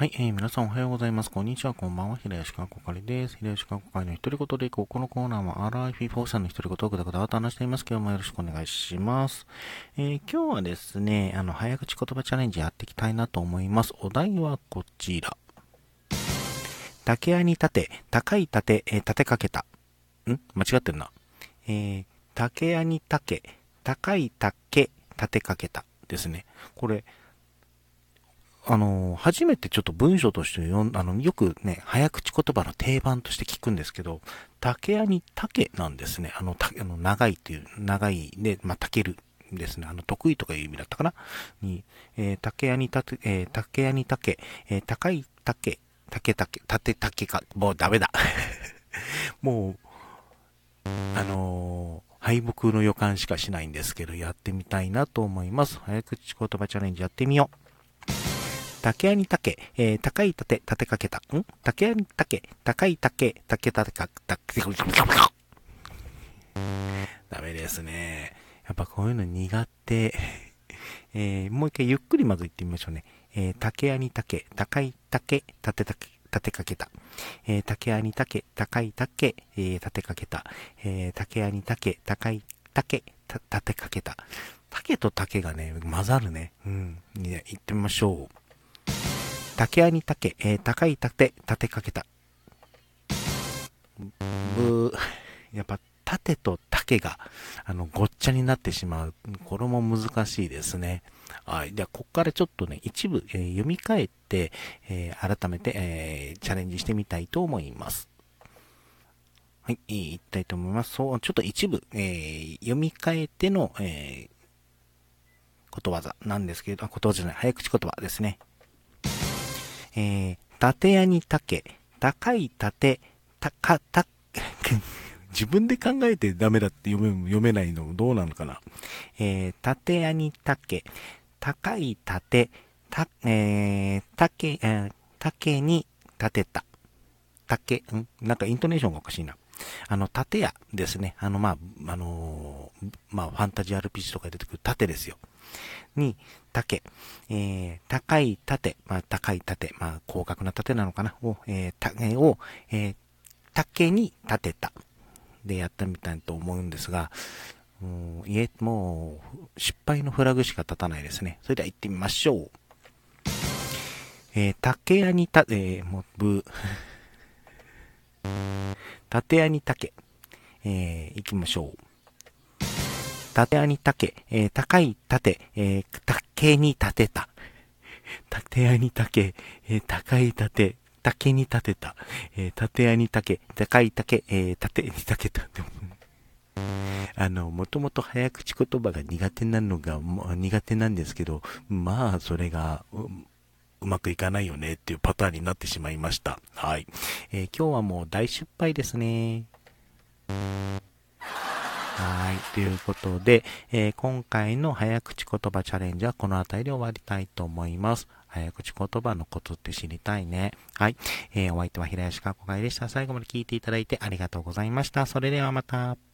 はい、えー、皆さんおはようございます。こんにちは、こんばんは。平吉かこかりです。平吉かこかりの独り言でいこう。このコーナーは RIP4 さんの独り言をぐだぐだと話しています。今日もよろしくお願いします。えー、今日はですね、あの、早口言葉チャレンジやっていきたいなと思います。お題はこちら。竹屋に立て、高い盾、えー、立てかけた。ん？間違ってるな。えー、竹屋に竹、高い竹、立てかけた。ですね。これ、あの、初めてちょっと文章として読んあの、よくね、早口言葉の定番として聞くんですけど、竹屋に竹なんですね。あの、たあの長いっていう、長いで、まあ、竹るですね。あの、得意とかいう意味だったかな？に、えー、竹屋に竹、えー、竹屋に竹、えー、高い竹、竹竹、竹竹か、もうダメだ。もう、あのー、敗北の予感しかしないんですけど、やってみたいなと思います。早口言葉チャレンジやってみよう。竹屋に竹、えー、高い竹、立てかけた。ん？竹屋に竹、高い竹、竹立てか、竹、ダメですね。やっぱこういうの苦手。えー、もう一回ゆっくりまず言ってみましょうね。えー、竹屋に竹、高い竹、立てたけ、立てかけた。えー、竹屋に竹、高い竹、えー、立てかけた。えー、竹屋に竹、高い竹、立てかけた。竹と竹がね、混ざるね。うん。ね、行ってみましょう。竹屋に竹、えー、高い竹、立てかけた。ぶやっぱ縦と竹が、あの、ごっちゃになってしまう。これも難しいですね。はい。では、ここからちょっとね、一部、えー、読み替えて、えー、改めて、えー、チャレンジしてみたいと思います。はい、言いたいと思います。そう、ちょっと一部、え読み替えての、えことわざなんですけれど、ことわざじゃない、早口言葉ですね。えー、縦屋に竹、高い縦、たか、た、自分で考えてダメだって読め読めないのどうなのかな。えー、縦屋に竹、高い縦、た、えー、竹、えー、竹に立てた。竹、ん？なんかイントネーションがおかしいな。あの、縦屋ですね。あの、まあ、あのー、まあ、ファンタジー RPG とかで出てくる縦ですよ。に、竹、えー、高い盾、まあ、高い盾、まあ、広角な盾なのかな、を、えー、竹を、えー、竹に立てた。で、やったみたいと思うんですが、もう、いえ、もう、失敗のフラグしか立たないですね。それでは行ってみましょう。えー、竹屋にた、えー、もう、ぶ、竹屋に竹、えー、行きましょう。縦屋に竹、えー、高い盾、えー、竹に立てた。縦屋に竹、えー、高い盾、竹に立てた。えー、縦屋に竹、高い竹、えー、縦に立てた。あの、もともと早口言葉が苦手なのが、苦手なんですけど、まあ、それが、ううまくいかないよねっていうパターンになってしまいました。はい。えー、今日はもう大失敗ですね。はい。ということで、えー、今回の早口言葉チャレンジはこの辺りで終わりたいと思います。早口言葉のコツって知りたいね。はい。えー、お相手は平吉かこがいでした。最後まで聞いていただいてありがとうございました。それではまた。